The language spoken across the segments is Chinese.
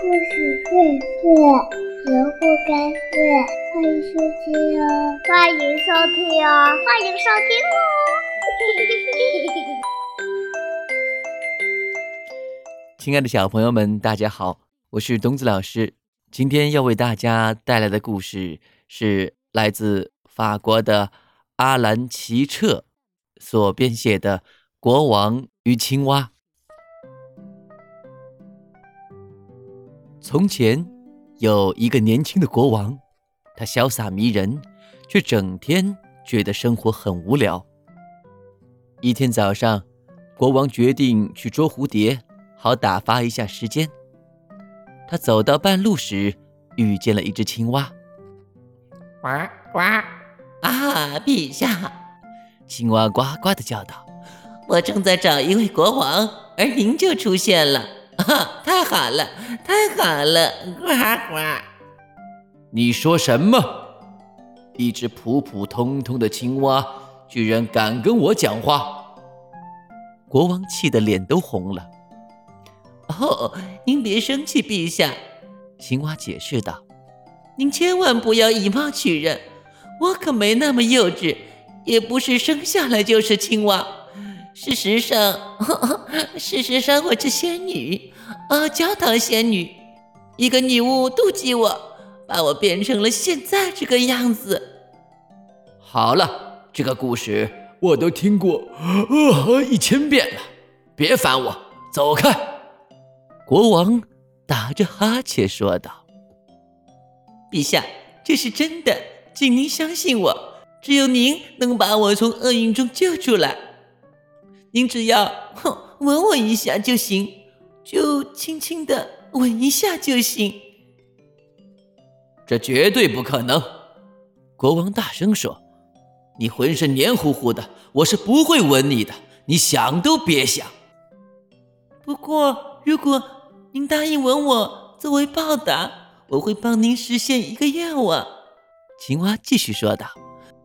故事荟萃，萝卜开会，欢迎收听哦！欢迎收听哦！欢迎收听哦！亲爱的小朋友们，大家好，我是东子老师。今天要为大家带来的故事是来自法国的阿兰·奇彻所编写的《国王与青蛙》。从前有一个年轻的国王，他潇洒迷人，却整天觉得生活很无聊。一天早上，国王决定去捉蝴蝶，好打发一下时间。他走到半路时，遇见了一只青蛙。呱呱！啊，陛下！青蛙呱呱地叫道：“我正在找一位国王，而您就出现了。”啊，太好了，太好了！呱呱！你说什么？一只普普通通的青蛙，居然敢跟我讲话？国王气得脸都红了。哦，您别生气，陛下。青蛙解释道：“您千万不要以貌取人，我可没那么幼稚，也不是生下来就是青蛙。”事实上，事实上我是仙女，啊，焦糖仙女。一个女巫妒忌我，把我变成了现在这个样子。好了，这个故事我都听过呃一千遍了，别烦我，走开。国王打着哈欠说道：“陛下，这是真的，请您相信我，只有您能把我从厄运中救出来。”您只要哼吻我一下就行，就轻轻的吻一下就行。这绝对不可能！国王大声说：“你浑身黏糊糊的，我是不会吻你的，你想都别想。”不过，如果您答应吻我，作为报答，我会帮您实现一个愿望。”青蛙继续说道：“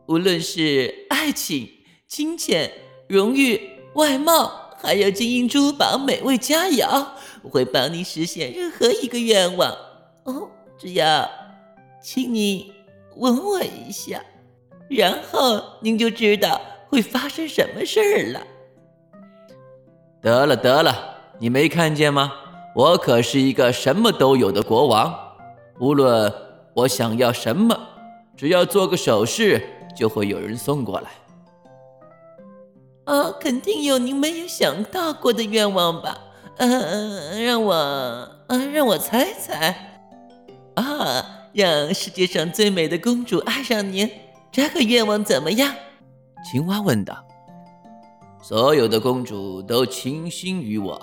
无论是爱情、金钱、荣誉。”外貌，还有金银珠宝、美味佳肴，我会帮你实现任何一个愿望哦。只要，请你吻我一下，然后您就知道会发生什么事儿了。得了得了，你没看见吗？我可是一个什么都有的国王，无论我想要什么，只要做个手势，就会有人送过来。啊，肯定有您没有想到过的愿望吧？嗯，让我，啊，让我猜猜。啊，让世界上最美的公主爱上您，这个愿望怎么样？青蛙问道。所有的公主都倾心于我，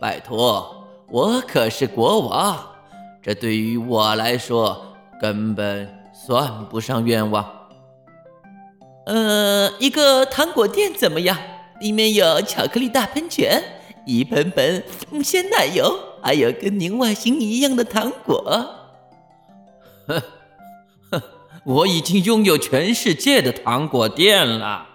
拜托，我可是国王，这对于我来说根本算不上愿望。呃，一个糖果店怎么样？里面有巧克力大喷泉，一盆盆鲜奶油，还有跟您外形一样的糖果。呵呵，我已经拥有全世界的糖果店了。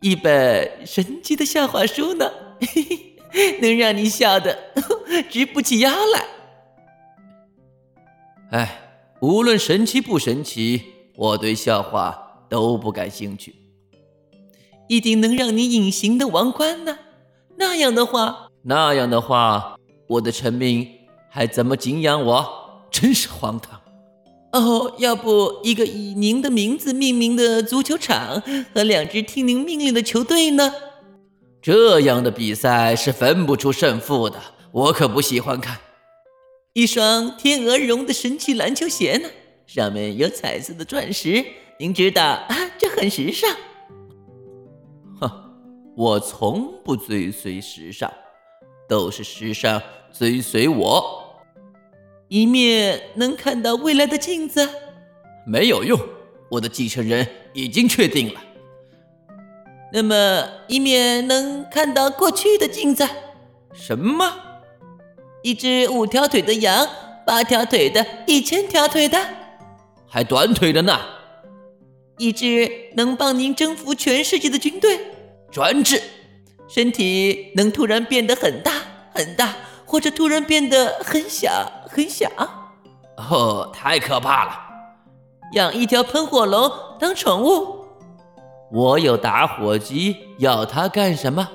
一本神奇的笑话书呢，嘿 嘿能让你笑得 直不起腰来。哎，无论神奇不神奇，我对笑话。都不感兴趣，一定能让你隐形的王冠呢？那样的话，那样的话，我的臣民还怎么敬仰我？真是荒唐！哦，要不一个以您的名字命名的足球场和两支听您命令的球队呢？这样的比赛是分不出胜负的，我可不喜欢看。一双天鹅绒的神奇篮球鞋呢？上面有彩色的钻石。您知道啊，这很时尚。哼，我从不追随时尚，都是时尚追随我。一面能看到未来的镜子，没有用，我的继承人已经确定了。那么，一面能看到过去的镜子，什么？一只五条腿的羊，八条腿的，一千条腿的，还短腿的呢。一支能帮您征服全世界的军队，专制，身体能突然变得很大很大，或者突然变得很小很小。哦，太可怕了！养一条喷火龙当宠物？我有打火机，要它干什么？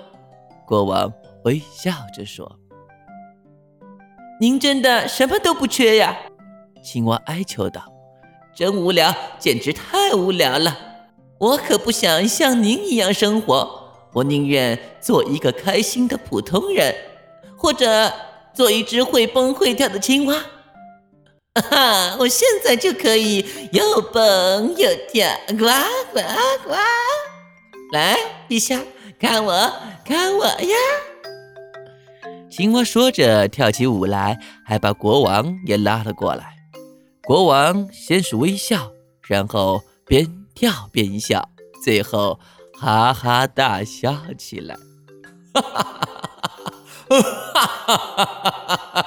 国王微笑着说：“您真的什么都不缺呀？”青蛙哀求道：“真无聊，简直太无聊了！我可不想像您一样生活，我宁愿做一个开心的普通人，或者做一只会蹦会跳的青蛙。”哈哈，我现在就可以又蹦又跳，呱呱呱！来，陛下，看我，看我呀！青蛙说着跳起舞来，还把国王也拉了过来。国王先是微笑，然后边跳边笑，最后哈哈大笑起来。哈哈哈哈哈！哈哈哈哈哈！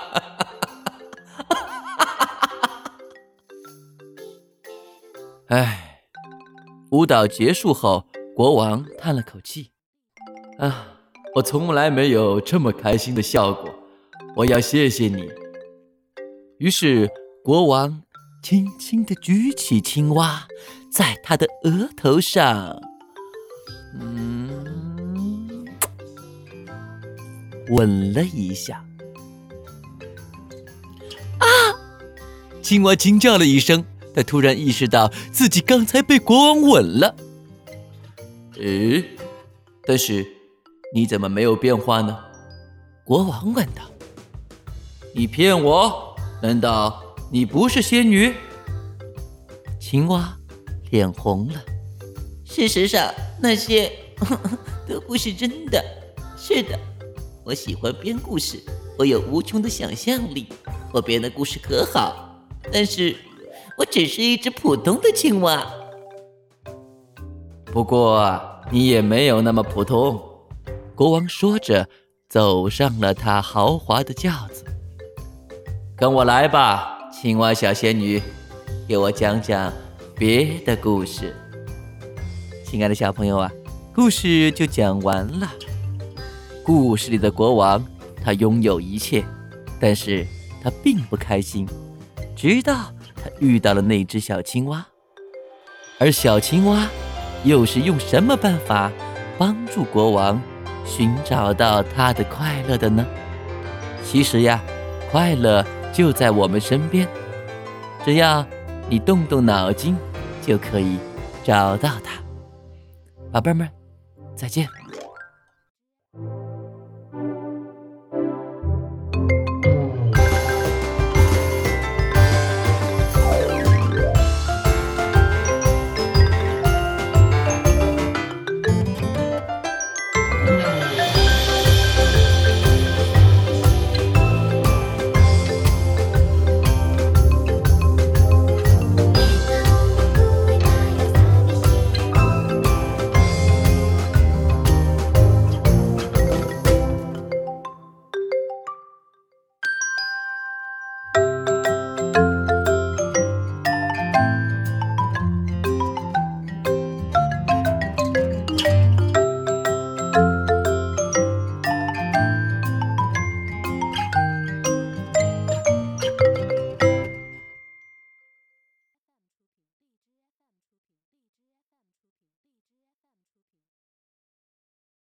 唉，舞蹈结束后，国王叹了口气：“啊，我从来没有这么开心的笑过。我要谢谢你。”于是，国王轻轻地举起青蛙，在他的额头上，嗯，吻了一下。啊！青蛙惊叫了一声。他突然意识到自己刚才被国王吻了。诶，但是你怎么没有变化呢？国王问道。你骗我？难道你不是仙女？青蛙脸红了。事实上，那些 都不是真的。是的，我喜欢编故事，我有无穷的想象力，我编的故事可好。但是。我只是一只普通的青蛙，不过你也没有那么普通。国王说着，走上了他豪华的轿子。跟我来吧，青蛙小仙女，给我讲讲别的故事。亲爱的小朋友啊，故事就讲完了。故事里的国王，他拥有一切，但是他并不开心，直到。他遇到了那只小青蛙，而小青蛙又是用什么办法帮助国王寻找到他的快乐的呢？其实呀，快乐就在我们身边，只要你动动脑筋，就可以找到它。宝贝们，再见。